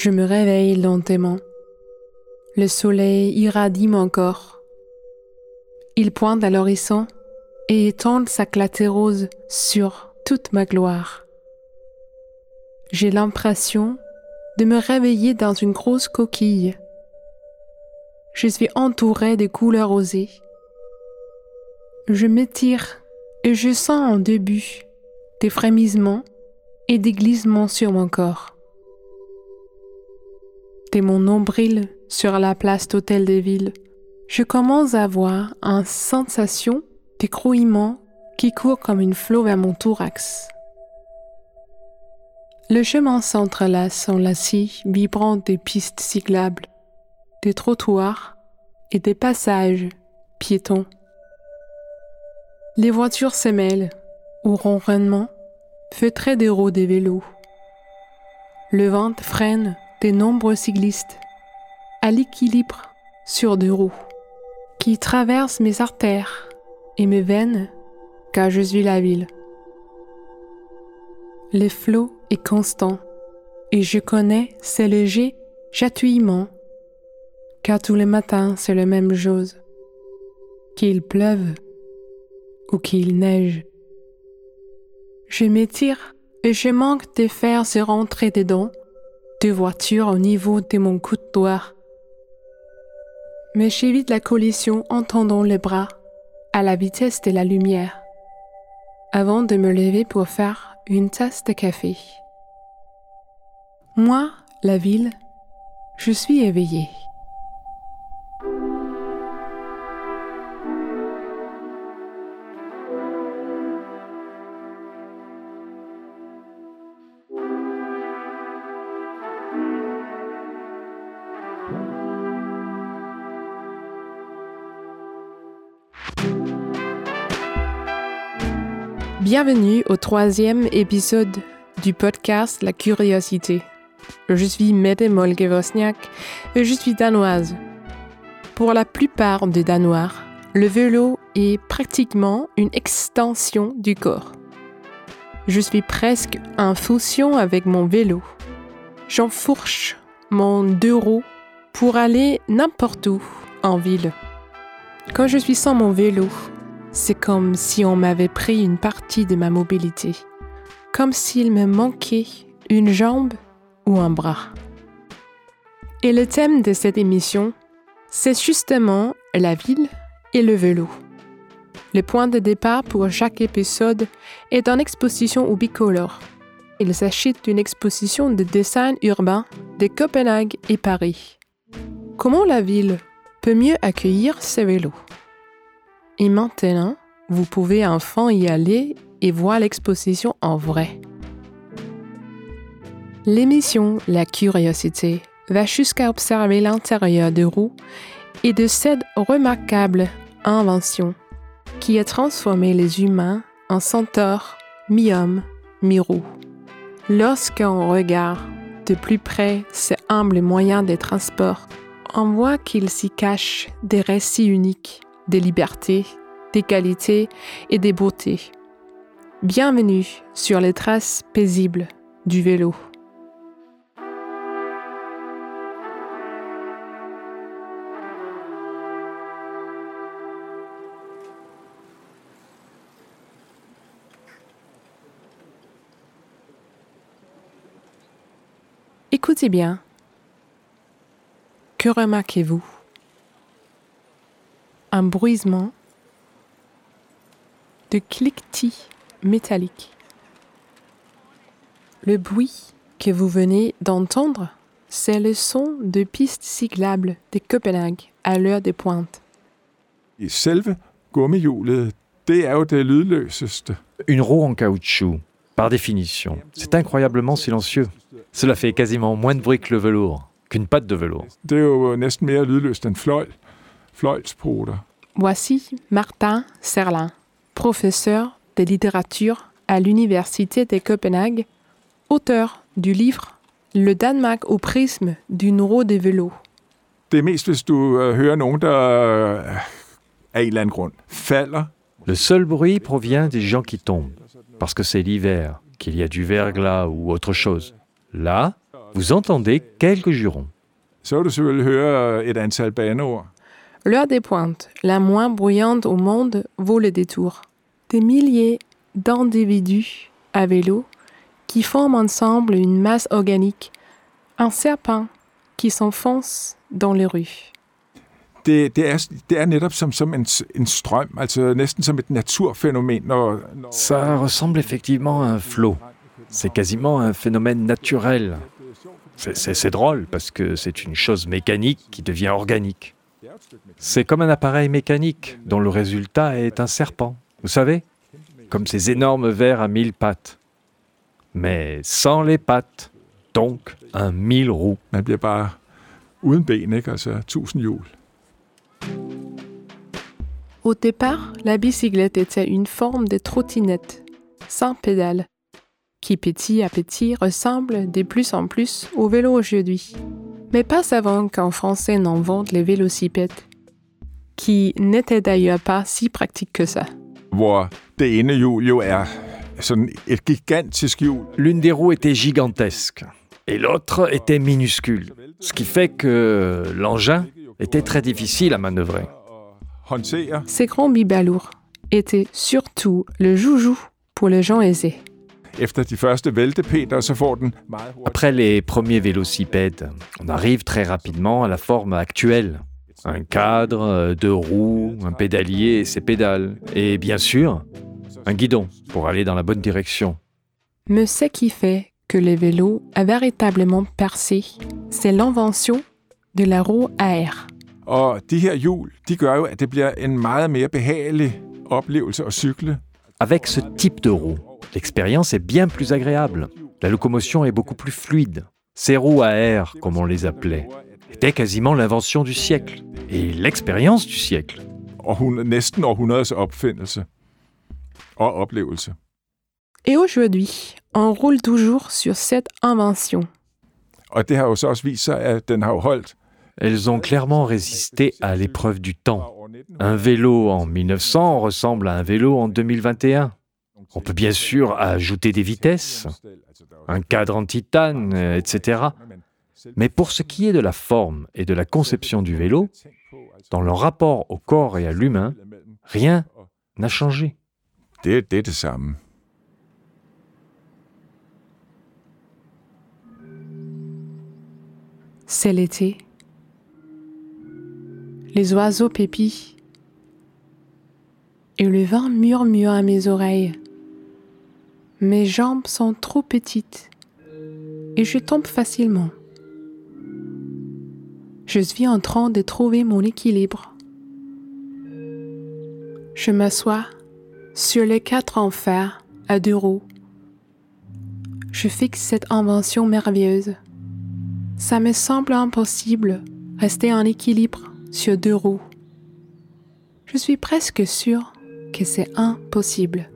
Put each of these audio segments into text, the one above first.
Je me réveille lentement. Le soleil irradie mon corps. Il pointe à l'horizon et étend sa clarté rose sur toute ma gloire. J'ai l'impression de me réveiller dans une grosse coquille. Je suis entourée de couleurs rosées. Je m'étire et je sens en début des frémissements et des glissements sur mon corps. Dès mon nombril sur la place d'Hôtel de Ville, je commence à avoir une sensation d'écrouillement qui court comme une flot vers mon thorax. Le chemin s'entrelace en lacis vibrant des pistes cyclables, des trottoirs et des passages piétons. Les voitures se mêlent au ronronnement feutré des roues des vélos. Le vent freine de nombreux cyclistes à l'équilibre sur deux roues qui traversent mes artères et mes veines car je suis la ville. Le flot est constant et je connais ces légers chatouillements car tous les matins c'est la même chose. Qu'il pleuve ou qu'il neige. Je m'étire et je manque de faire se rentrer dedans deux voitures au niveau de mon coude doigt. Mais j'évite la collision en tendant les bras à la vitesse de la lumière avant de me lever pour faire une tasse de café. Moi, la ville, je suis éveillée. Bienvenue au troisième épisode du podcast La Curiosité. Je suis Mette Molge et je suis danoise. Pour la plupart des Danois, le vélo est pratiquement une extension du corps. Je suis presque en fusion avec mon vélo. J'enfourche mon deux roues pour aller n'importe où en ville. Quand je suis sans mon vélo, c'est comme si on m'avait pris une partie de ma mobilité, comme s'il me manquait une jambe ou un bras. Et le thème de cette émission, c'est justement la ville et le vélo. Le point de départ pour chaque épisode est une exposition au bicolore. Il s'agit d'une exposition de dessin urbain de Copenhague et Paris. Comment la ville peut mieux accueillir ces vélos? Et maintenant, vous pouvez enfin y aller et voir l'exposition en vrai. L'émission La Curiosité va jusqu'à observer l'intérieur de roues et de cette remarquable invention qui a transformé les humains en centaures, mi-hommes, mi-roues. Lorsqu'on regarde de plus près ces humbles moyens de transport, on voit qu'il s'y cache des récits uniques des libertés, des qualités et des beautés. Bienvenue sur les traces paisibles du vélo. Écoutez bien. Que remarquez-vous? Un bruisement de cliquetis métalliques. Le bruit que vous venez d'entendre, c'est le son de pistes cyclables de Copenhague à l'heure des pointes. Selve gummihjulet, det er jo det lydløseste. Une roue en caoutchouc, par définition, c'est incroyablement silencieux. Cela fait quasiment moins de bruit que le velours, qu'une patte de velours. Det er jo næsten mere lydløst end fløjl. Voici Martin Serlin, professeur de littérature à l'Université de Copenhague, auteur du livre Le Danemark au prisme du roue de vélo. Det er mest, hvis du øh, hører nogen, der øh, af en eller anden grund falder. Le seul bruit provient des gens qui tombent, parce que c'est l'hiver, qu'il y a du verglas ou autre chose. Là, vous entendez quelques jurons. Så vil du selvfølgelig høre et antal. L'heure des pointes, la moins bruyante au monde, vaut le détour. Des milliers d'individus à vélo qui forment ensemble une masse organique, un serpent qui s'enfonce dans les rues. Det, det, er, det er netop som, som en, s- en strøm, altså næsten som et naturfænomen. Når, når Ça ressemble effectivement à un flot. C'est quasiment un phénomène naturel. C'est- C'est c'est drôle parce que c'est une chose mécanique qui devient organique. C'est comme un appareil mécanique dont le résultat est un serpent. Vous savez Comme ces énormes vers à mille pattes. Mais sans les pattes. Donc un mille roues. man bliver bare uden ben, ikke? Altså tusind hjul. Au départ, la bicyclette était une forme de trottinette, sans pédale, qui petit à petit ressemble de plus en plus au vélo aujourd'hui. Mais pas avant qu'en français n'invente les vélocipèdes, qui n'étaient d'ailleurs pas si pratiques que ça. Er. L'une des roues était gigantesque et l'autre était minuscule. Ce qui fait que l'engin était très difficile à manœuvrer. Ces grands bibalours étaient surtout le joujou pour les gens aisés. Efter de første væltepeter, så får den meget hurtigt. Après les premiers vélocipèdes, on arrive très rapidement à la forme actuelle. Un cadre, euh, deux roues, un pédalier et ses pédales. Et bien sûr, un guidon pour aller dans la bonne direction. Mais ce qui fait que le vélo a véritablement percé, c'est l'invention de la roue à air. Og de her hjul, de gør jo, at det bliver en meget mere behagelig oplevelse at cykle. Avec ce type de roue, l'expérience est bien plus agréable. La locomotion est beaucoup plus fluide. Ces roues à air, comme on les appelait, étaient quasiment l'invention du siècle et l'expérience du siècle. Et aujourd'hui, on roule toujours sur cette invention. Elles ont clairement résisté à l'épreuve du temps. Un vélo en 1900 ressemble à un vélo en 2021. On peut bien sûr ajouter des vitesses, un cadre en titane, euh, etc. Mais pour ce qui est de la forme et de la conception du vélo, dans leur rapport au corps et à l'humain, rien n'a changé. Er. C'est l'été. Les oiseaux pépient. Et le vent murmure à mes oreilles. Mes jambes sont trop petites et je tombe facilement. Je suis en train de trouver mon équilibre. Je m'assois sur les quatre en fer à deux roues. Je fixe cette invention merveilleuse. Ça me semble impossible rester en équilibre sur deux roues. Je suis presque sûre que c'est impossible.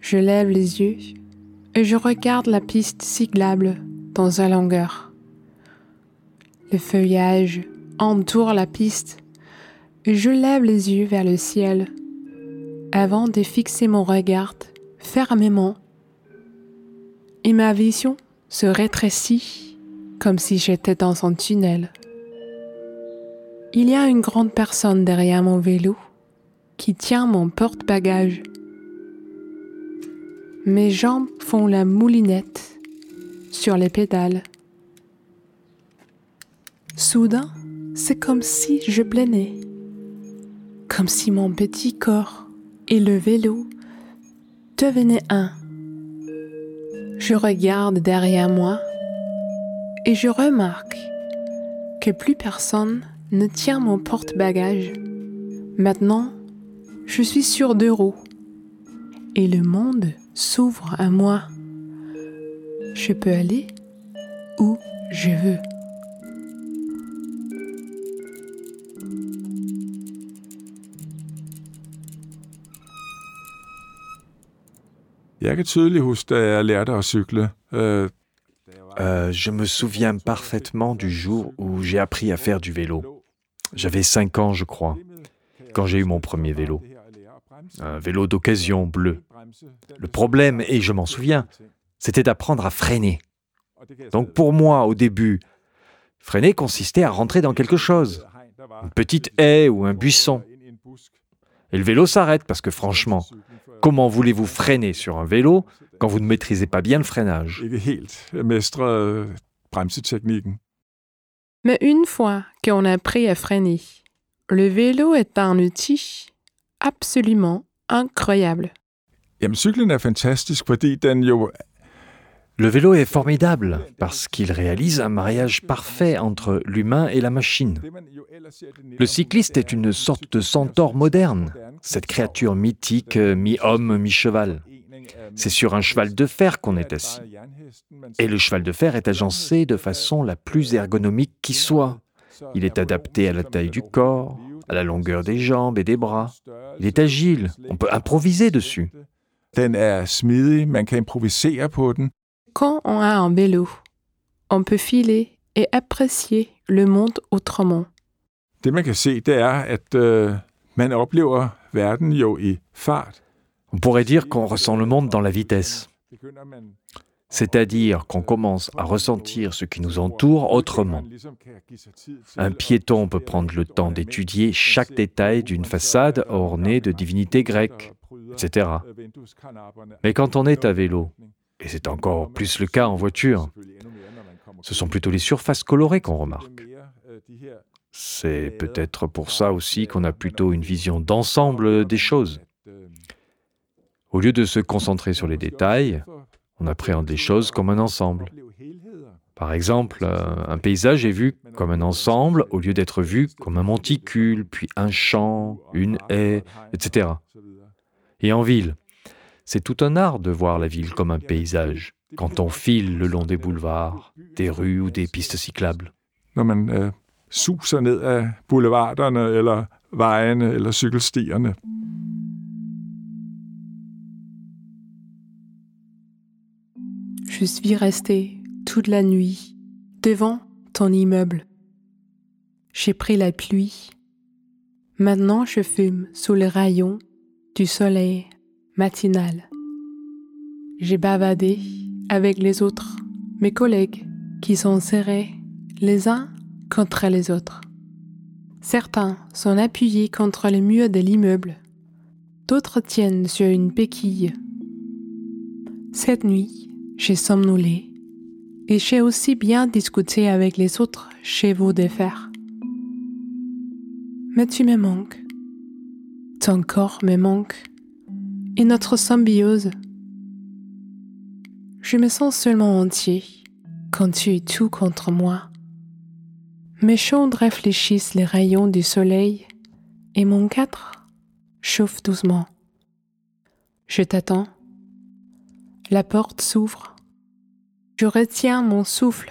Je lève les yeux et je regarde la piste cyclable dans sa longueur. Le feuillage entoure la piste et je lève les yeux vers le ciel avant de fixer mon regard fermement. Et ma vision se rétrécit comme si j'étais dans un tunnel. Il y a une grande personne derrière mon vélo qui tient mon porte-bagages. Mes jambes font la moulinette sur les pédales. Soudain, c'est comme si je planais, comme si mon petit corps et le vélo devenaient un. Je regarde derrière moi et je remarque que plus personne ne tient mon porte-bagages. Maintenant, je suis sur deux roues et le monde s'ouvre à moi. Je peux aller où je veux. Jeg kan tydeligt huske, da jeg lærte at cykle. Euh, je me souviens parfaitement du jour où j'ai appris à faire du vélo. J'avais 5 ans, je crois, quand j'ai eu mon premier vélo. Un vélo d'occasion bleu. Le problème, et je m'en souviens, c'était d'apprendre à freiner. Donc pour moi, au début, freiner consistait à rentrer dans quelque chose, une petite haie ou un buisson. Et le vélo s'arrête parce que franchement, comment voulez-vous freiner sur un vélo quand vous ne maîtrisez pas bien le freinage? Mais une fois qu'on a appris à freiner, le vélo est un outil absolument incroyable. Le vélo est formidable parce qu'il réalise un mariage parfait entre l'humain et la machine. Le cycliste est une sorte de centaure moderne, cette créature mythique mi-homme, mi-cheval. C'est sur un cheval de fer qu'on est assis. Et le cheval de fer est agencé de façon la plus ergonomique qui soit. Il est adapté à la taille du corps, à la longueur des jambes et des bras. Il est agile, on peut improviser dessus. Quand on a un vélo, on peut filer et apprécier le monde autrement. Det man kan se, det er, at øh, man oplever verden jo i fart. On pourrait dire qu'on ressent le monde dans la vitesse. C'est-à-dire qu'on commence à ressentir ce qui nous entoure autrement. Un piéton peut prendre le temps d'étudier chaque détail d'une façade ornée de divinités grecques, etc. Mais quand on est à vélo, et c'est encore plus le cas en voiture. Ce sont plutôt les surfaces colorées qu'on remarque. C'est peut-être pour ça aussi qu'on a plutôt une vision d'ensemble des choses. Au lieu de se concentrer sur les détails, on appréhende les choses comme un ensemble. Par exemple, un paysage est vu comme un ensemble au lieu d'être vu comme un monticule, puis un champ, une haie, etc. Et en ville, c'est tout un art de voir la ville comme un paysage, quand on file le long des boulevards, des rues ou des pistes cyclables. Øh, ned. Je suis resté toute la nuit devant ton immeuble. J'ai pris la pluie. Maintenant je fume sous les rayons du soleil matinale. J'ai bavardé avec les autres, mes collègues, qui sont serrés les uns contre les autres. Certains sont appuyés contre le mur de l'immeuble, d'autres tiennent sur une béquille. Cette nuit, j'ai somnolé et j'ai aussi bien discuté avec les autres chevaux de fer. Mais tu me manques. Ton corps me manque et notre symbiose. Je me sens seulement entier quand tu es tout contre moi. Mes chaudes réfléchissent les rayons du soleil et mon quatre chauffe doucement. Je t'attends. La porte s'ouvre. Je retiens mon souffle.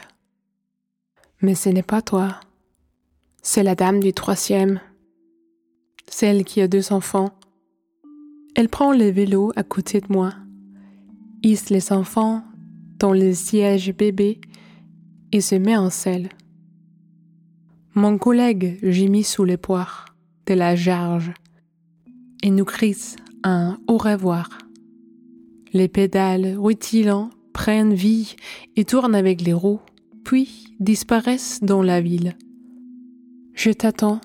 Mais ce n'est pas toi. C'est la dame du troisième. Celle qui a deux enfants elle prend le vélo à côté de moi, hisse les enfants dans le siège bébé et se met en selle. Mon collègue gémit sous les poires de la jarge et nous crie un au revoir. Les pédales rutilants prennent vie et tournent avec les roues, puis disparaissent dans la ville. Je t'attends,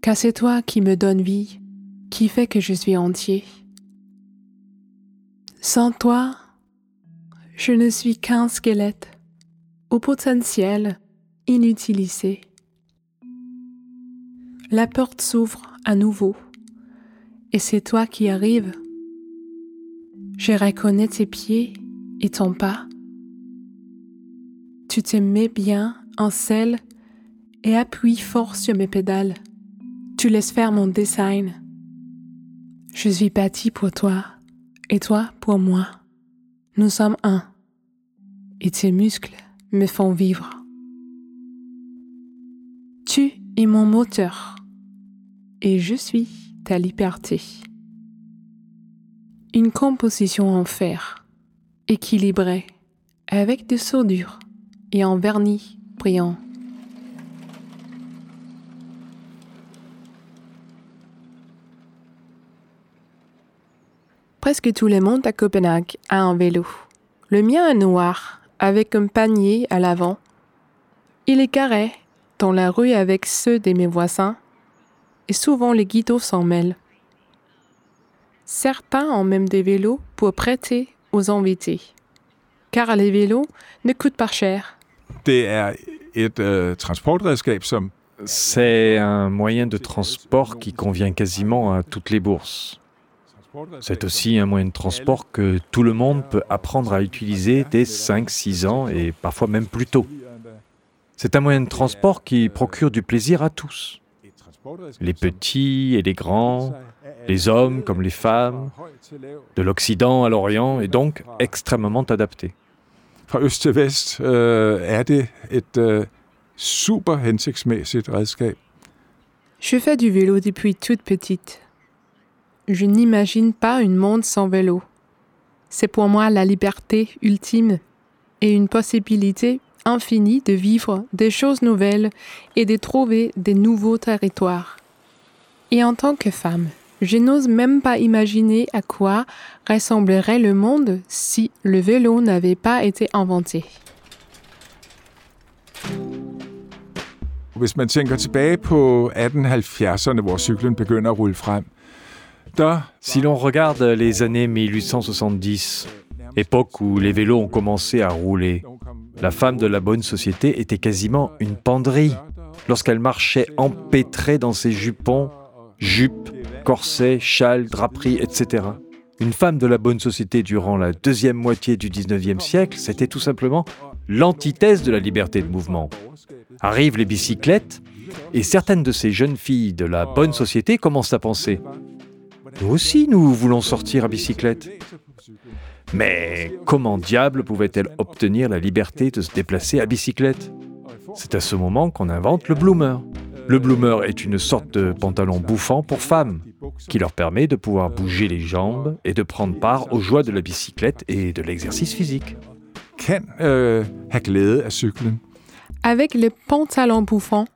car c'est toi qui me donnes vie qui fait que je suis entier. Sans toi, je ne suis qu'un squelette au potentiel inutilisé. La porte s'ouvre à nouveau et c'est toi qui arrives. Je reconnais tes pieds et ton pas. Tu te mets bien en selle et appuies fort sur mes pédales. Tu laisses faire mon design. Je suis bâti pour toi et toi pour moi. Nous sommes un et tes muscles me font vivre. Tu es mon moteur et je suis ta liberté. Une composition en fer, équilibrée, avec des soudures et en vernis brillant. Presque tout le monde à Copenhague a un vélo. Le mien est noir, avec un panier à l'avant. Il est carré, dans la rue avec ceux de mes voisins, et souvent les guidots s'en mêlent. Certains ont même des vélos pour prêter aux invités, car les vélos ne coûtent pas cher. Er øh, C'est un moyen de transport qui convient quasiment à toutes les bourses. C'est aussi un moyen de transport que tout le monde peut apprendre à utiliser dès 5-6 ans et parfois même plus tôt. C'est un moyen de transport qui procure du plaisir à tous, les petits et les grands, les hommes comme les femmes, de l'Occident à l'Orient, et donc extrêmement adapté. fra øst til vest øh, er det et øh, super hensigtsmæssigt redskab? Je fais du vélo depuis toute petite. Je n'imagine pas une monde sans vélo. C'est pour moi la liberté ultime et une possibilité infinie de vivre des choses nouvelles et de trouver des nouveaux territoires. Et en tant que femme, je n'ose même pas imaginer à quoi ressemblerait le monde si le vélo n'avait pas été inventé. Hvis man tænker tilbage på 1870'erne, hvor cyklen begynder at rulle frem, der Si l'on regarde les années 1870, époque où les vélos ont commencé à rouler, la femme de la bonne société était quasiment une penderie lorsqu'elle marchait empêtrée dans ses jupons, jupes, corsets, châles, draperies, etc. Une femme de la bonne société durant la deuxième moitié du 19e siècle, c'était tout simplement l'antithèse de la liberté de mouvement. Arrivent les bicyclettes, et certaines de ces jeunes filles de la bonne société commencent à penser Nous aussi, nous voulons sortir à bicyclette. Mais comment diable pouvait-elle obtenir la liberté de se déplacer à bicyclette? C'est à ce moment qu'on invente le bloomer. Le bloomer est une sorte de pantalon bouffant pour femmes, qui leur permet de pouvoir bouger les jambes et de prendre part aux joies de la bicyclette et de l'exercice physique. øh. Avec les pantalons bouffants,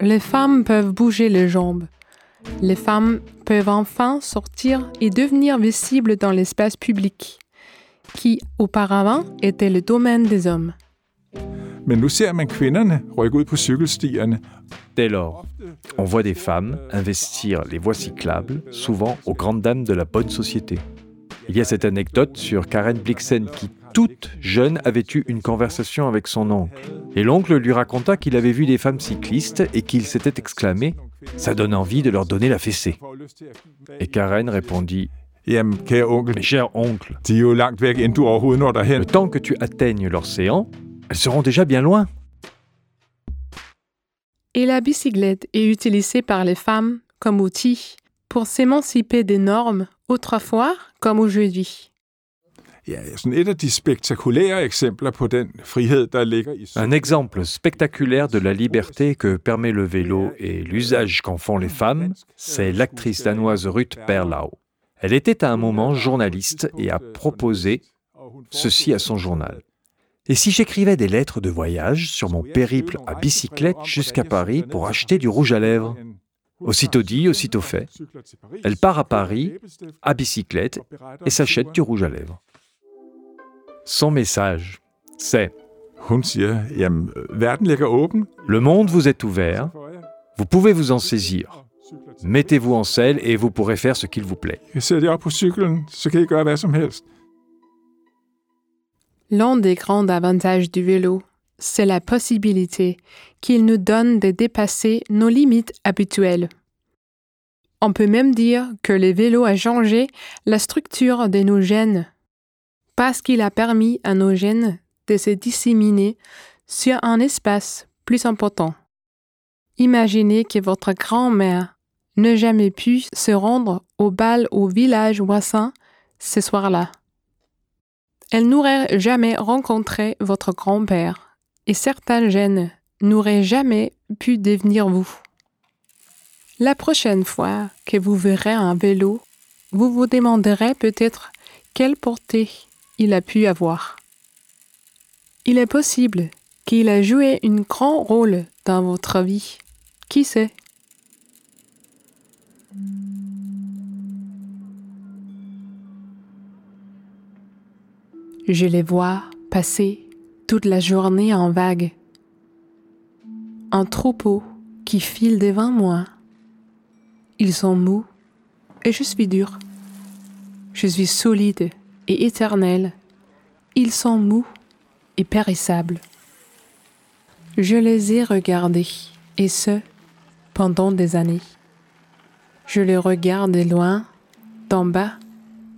les femmes peuvent bouger les jambes. Les femmes peuvent enfin sortir et devenir visibles dans l'espace public, qui auparavant était le domaine des hommes. Men nu ser man kvinderne rykke ud på cykelstierne, Dès lors, on voit des femmes investir les voies cyclables, souvent aux grandes dames de la bonne société. Il y a cette anecdote sur Karen Blixen qui, toute jeune, avait eu une conversation avec son oncle. Et l'oncle lui raconta qu'il avait vu des femmes cyclistes et qu'il s'était exclamé ⁇ Ça donne envie de leur donner la fessée ⁇ Et Karen répondit Jamen, kære onkel, Mais cher oncle, de er jo langt væk, inden du overhovedet når derhen. le temps que tu atteignes l'océan, elles seront déjà bien loin. Et la bicyclette est utilisée par les femmes comme outil pour s'émanciper des normes autrefois comme aujourd'hui. Un exemple spectaculaire de la liberté que permet le vélo et l'usage qu'en font les femmes, c'est l'actrice danoise Ruth Perlau. Elle était à un moment journaliste et a proposé ceci à son journal. Et si j'écrivais des lettres de voyage sur mon périple à bicyclette jusqu'à Paris pour acheter du rouge à lèvres Aussitôt dit, aussitôt fait. Elle part à Paris, à bicyclette, et s'achète du rouge à lèvres. Son message, c'est. Le monde vous est ouvert, vous pouvez vous en saisir. Mettez-vous en selle et vous pourrez faire ce qu'il vous plaît. L'un des grands avantages du vélo, c'est la possibilité qu'il nous donne de dépasser nos limites habituelles. On peut même dire que le vélo a changé la structure de nos gènes, parce qu'il a permis à nos gènes de se disséminer sur un espace plus important. Imaginez que votre grand-mère n'a jamais pu se rendre au bal au village voisin ce soir-là. Elle n'aurait jamais rencontré votre grand-père et certains gènes n'auraient jamais pu devenir vous. La prochaine fois que vous verrez un vélo, vous vous demanderez peut-être quelle portée il a pu avoir. Il est possible qu'il a joué un grand rôle dans votre vie. Qui sait? Je les vois passer toute la journée en vague. Un troupeau qui file devant moi. Ils sont mous et je suis dur. Je suis solide et éternel. Ils sont mous et périssables. Je les ai regardés, et ce, pendant des années. Je les regarde de loin, d'en bas.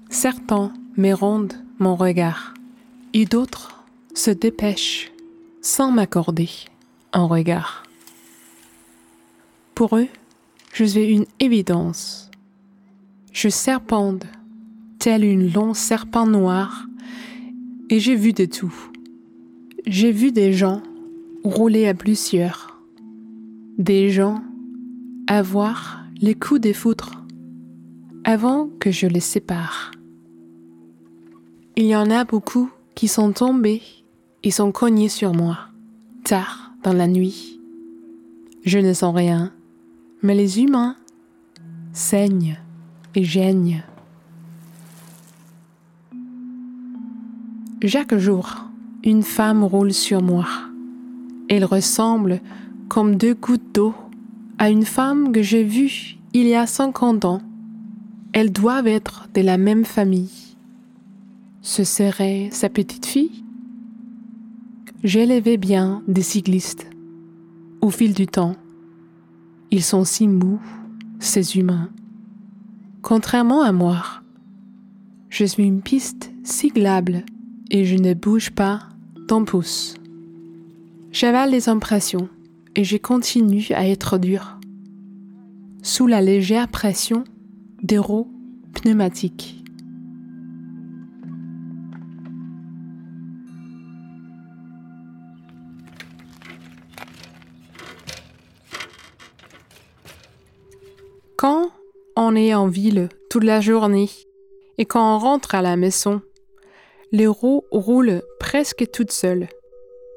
Certains m'érondent mon regard, et d'autres se dépêchent sans m'accorder un regard. Pour eux, je suis une évidence. Je serpente, tel une long serpent noir, et j'ai vu de tout. J'ai vu des gens rouler à plusieurs, des gens avoir les coups des foutres avant que je les sépare. Il y en a beaucoup qui sont tombés et sont cognés sur moi, tard dans la nuit. Je ne sens rien, mais les humains saignent et gênent. Chaque jour, une femme roule sur moi. Elle ressemble comme deux gouttes d'eau à une femme que j'ai vue il y a cinquante ans. Elles doivent être de la même famille. Ce serait sa petite fille? J'élevais bien des cyclistes. Au fil du temps, ils sont si mous, ces humains. Contrairement à moi, je suis une piste cyclable et je ne bouge pas d'un pouce. J'avale les impressions et je continue à être dur. Sous la légère pression des roues pneumatiques. On est en ville toute la journée et quand on rentre à la maison, les roues roulent presque toutes seules,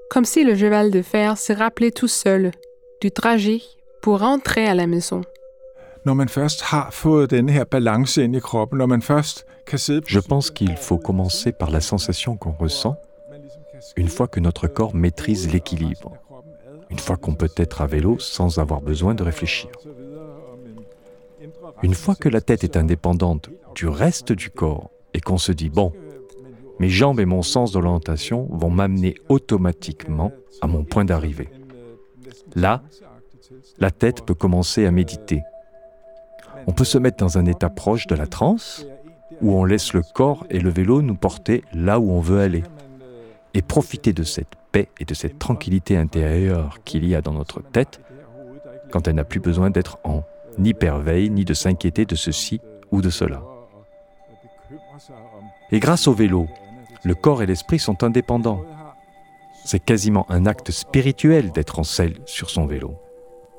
comme si le cheval de fer se rappelait tout seul du trajet pour rentrer à la maison. Je pense qu'il faut commencer par la sensation qu'on ressent une fois que notre corps maîtrise l'équilibre, une fois qu'on peut être à vélo sans avoir besoin de réfléchir. Une fois que la tête est indépendante du reste du corps et qu'on se dit, bon, mes jambes et mon sens d'orientation vont m'amener automatiquement à mon point d'arrivée. Là, la tête peut commencer à méditer. On peut se mettre dans un état proche de la transe, où on laisse le corps et le vélo nous porter là où on veut aller, et profiter de cette paix et de cette tranquillité intérieure qu'il y a dans notre tête quand elle n'a plus besoin d'être en ni perveille, ni de s'inquiéter de ceci ou de cela. Et grâce au vélo, le corps et l'esprit sont indépendants. C'est quasiment un acte spirituel d'être en selle sur son vélo.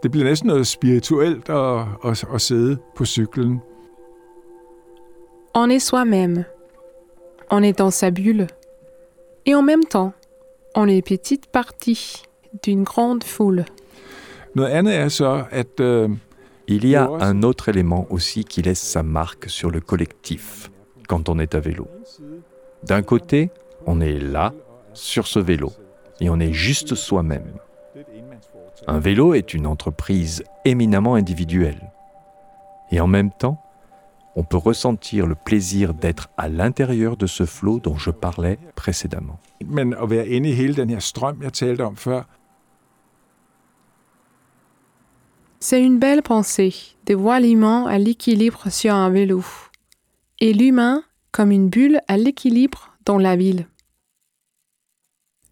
Det bliver næsten noget spirituelt at, at, at sidde på cyklen. On est soi-même. On est dans sa bulle. Et en même temps, on est petite partie d'une grande foule. Noget andet er så, at øh, Il y a un autre élément aussi qui laisse sa marque sur le collectif quand on est à vélo. D'un côté, on est là, sur ce vélo, et on est juste soi-même. Un vélo est une entreprise éminemment individuelle. Et en même temps, on peut ressentir le plaisir d'être à l'intérieur de ce flot dont je parlais précédemment. C'est une belle pensée de voir l'humain à l'équilibre sur un vélo et l'humain comme une bulle à l'équilibre dans la ville.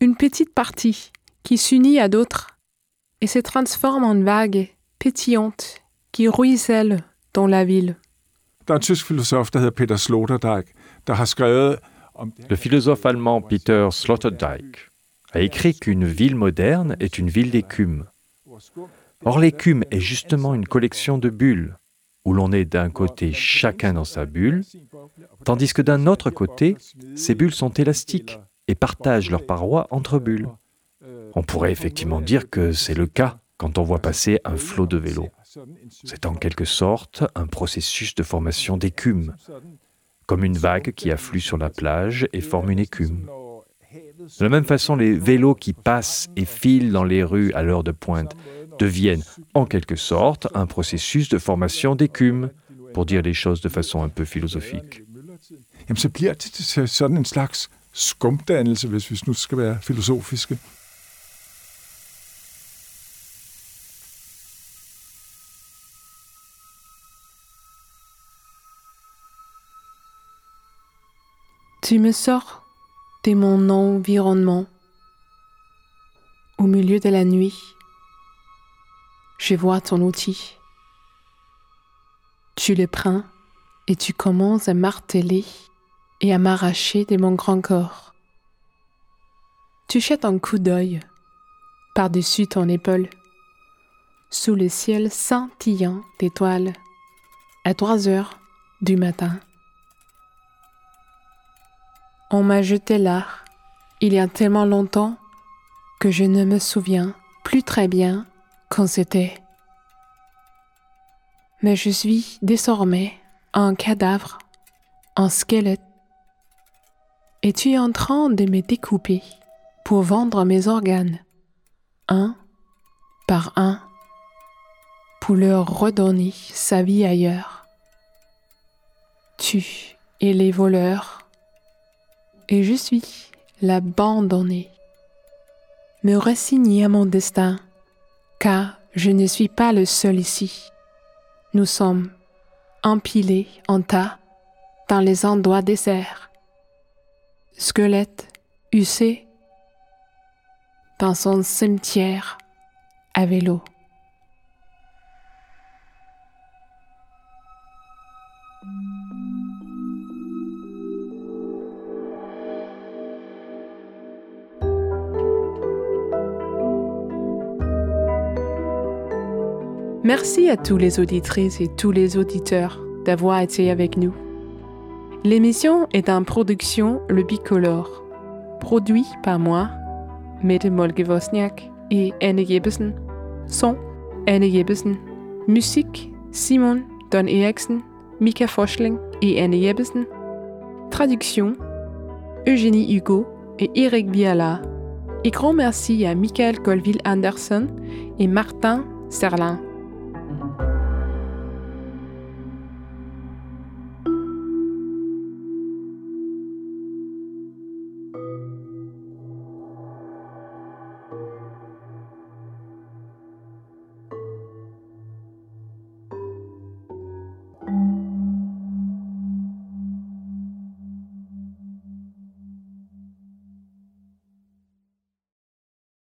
Une petite partie qui s'unit à d'autres et se transforme en vague pétillante qui ruisselle dans la ville. er. Le philosophe allemand Peter Sloterdijk a écrit qu'une ville moderne est une ville d'écume. Or l'écume est justement une collection de bulles, où l'on est d'un côté chacun dans sa bulle, tandis que d'un autre côté, ces bulles sont élastiques et partagent leurs parois entre bulles. On pourrait effectivement dire que c'est le cas quand on voit passer un flot de vélos. C'est en quelque sorte un processus de formation d'écume, comme une vague qui afflue sur la plage et forme une écume. De la même façon, les vélos qui passent et filent dans les rues à l'heure de pointe deviennent en quelque sorte un processus de formation d'écume, pour dire les choses de façon un peu philosophique. Tu me sors de mon environnement. Au milieu de la nuit, je vois ton outil. Tu le prends et tu commences à marteler et à m'arracher de mon grand corps. Tu jettes un coup d'œil par-dessus ton épaule, sous le ciel scintillant d'étoiles, à trois heures du matin. On m'a jeté là, il y a tellement longtemps que je ne me souviens plus très bien quand c'était. Mais je suis désormais un cadavre, un squelette. Et tu es en train de me découper pour vendre mes organes, un par un, pour leur redonner sa vie ailleurs. Tu es les voleurs, et je suis l'abandonné. Me résigner à mon destin, car je ne suis pas le seul ici. Nous sommes empilés en tas dans les endroits déserts. Squelette usé dans son cimetière à vélo. Merci à tous les auditrices et tous les auditeurs d'avoir été avec nous. L'émission est en production Le Bicolore, produit par moi, Mette Molke-Wozniak et Anne Jeppesen. Son, Anne Jeppesen. Musique, Simon Don Eriksen, Mika Forschling et Anne Jeppesen. Traduction, Eugénie Hugo et Eric Viala. Et grand merci à Michael Colville Anderson et Martin Serlin.